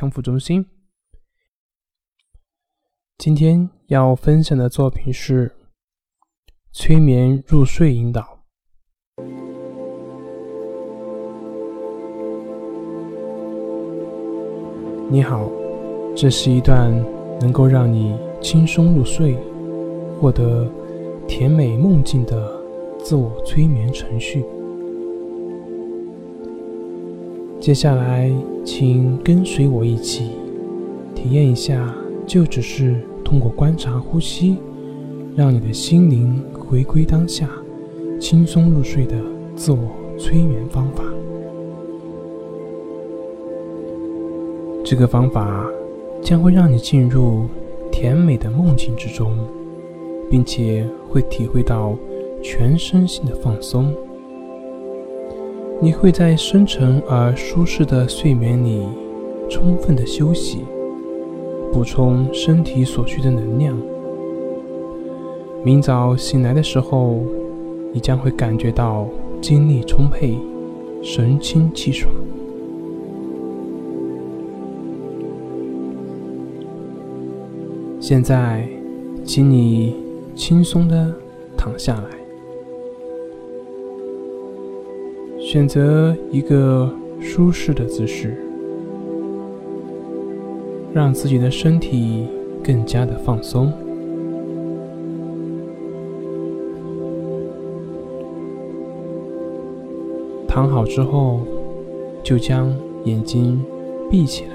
康复中心。今天要分享的作品是催眠入睡引导。你好，这是一段能够让你轻松入睡、获得甜美梦境的自我催眠程序。接下来，请跟随我一起体验一下，就只是通过观察呼吸，让你的心灵回归当下，轻松入睡的自我催眠方法。这个方法将会让你进入甜美的梦境之中，并且会体会到全身心的放松。你会在深沉而舒适的睡眠里充分的休息，补充身体所需的能量。明早醒来的时候，你将会感觉到精力充沛，神清气爽。现在，请你轻松的躺下来。选择一个舒适的姿势，让自己的身体更加的放松。躺好之后，就将眼睛闭起来。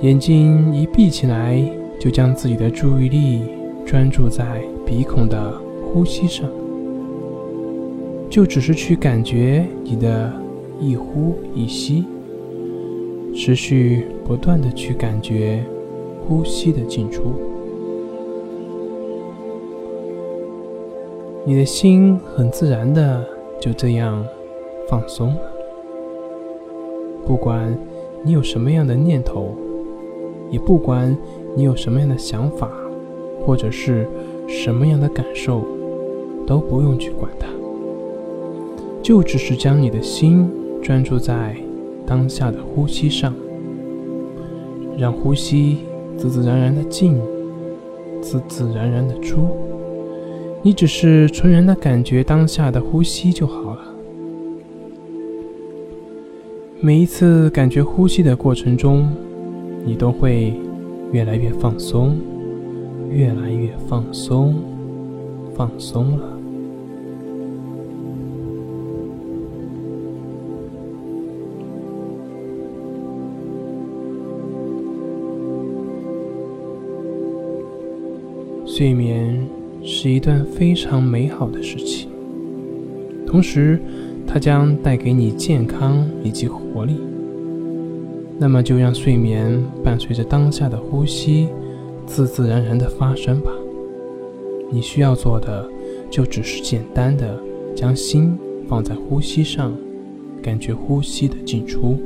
眼睛一闭起来，就将自己的注意力专注在鼻孔的呼吸上。就只是去感觉你的一呼一吸，持续不断的去感觉呼吸的进出，你的心很自然的就这样放松了。不管你有什么样的念头，也不管你有什么样的想法，或者是什么样的感受，都不用去管它。就只是将你的心专注在当下的呼吸上，让呼吸自自然然的进，自自然然的出。你只是纯然的感觉当下的呼吸就好了。每一次感觉呼吸的过程中，你都会越来越放松，越来越放松，放松了。睡眠是一段非常美好的事情，同时，它将带给你健康以及活力。那么，就让睡眠伴随着当下的呼吸，自自然然的发生吧。你需要做的，就只是简单的将心放在呼吸上，感觉呼吸的进出。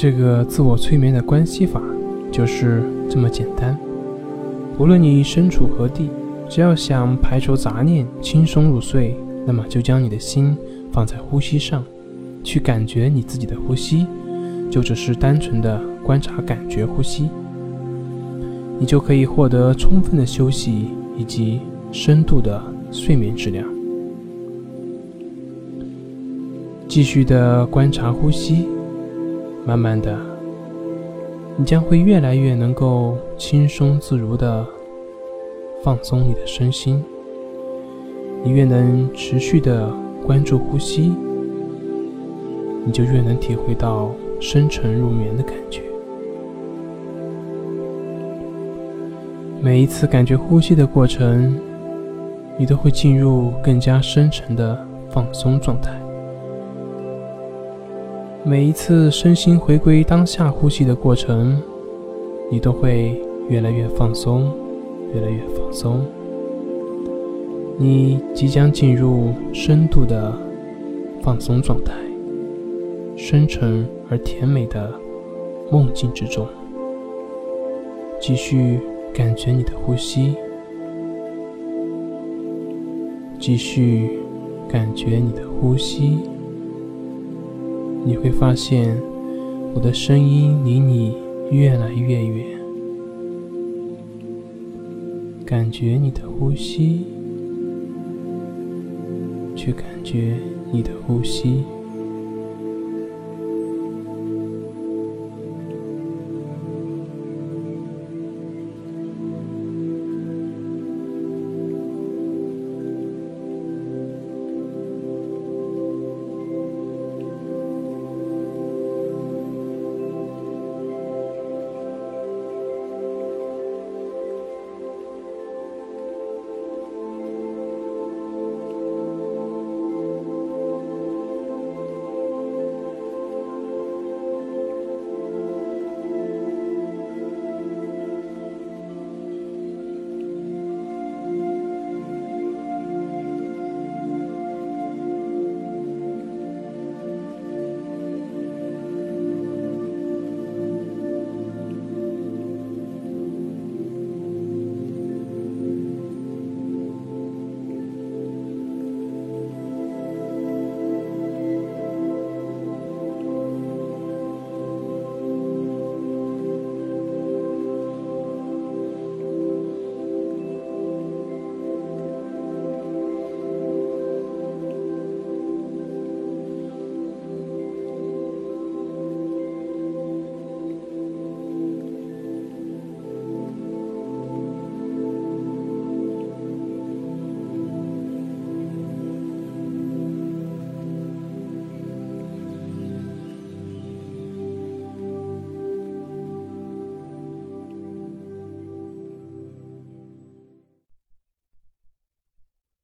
这个自我催眠的关系法就是这么简单。无论你身处何地，只要想排除杂念、轻松入睡，那么就将你的心放在呼吸上，去感觉你自己的呼吸，就只是单纯的观察、感觉呼吸，你就可以获得充分的休息以及深度的睡眠质量。继续的观察呼吸。慢慢的，你将会越来越能够轻松自如的放松你的身心。你越能持续的关注呼吸，你就越能体会到深沉入眠的感觉。每一次感觉呼吸的过程，你都会进入更加深沉的放松状态。每一次身心回归当下呼吸的过程，你都会越来越放松，越来越放松。你即将进入深度的放松状态，深沉而甜美的梦境之中。继续感觉你的呼吸，继续感觉你的呼吸。你会发现，我的声音离你越来越远。感觉你的呼吸，去感觉你的呼吸。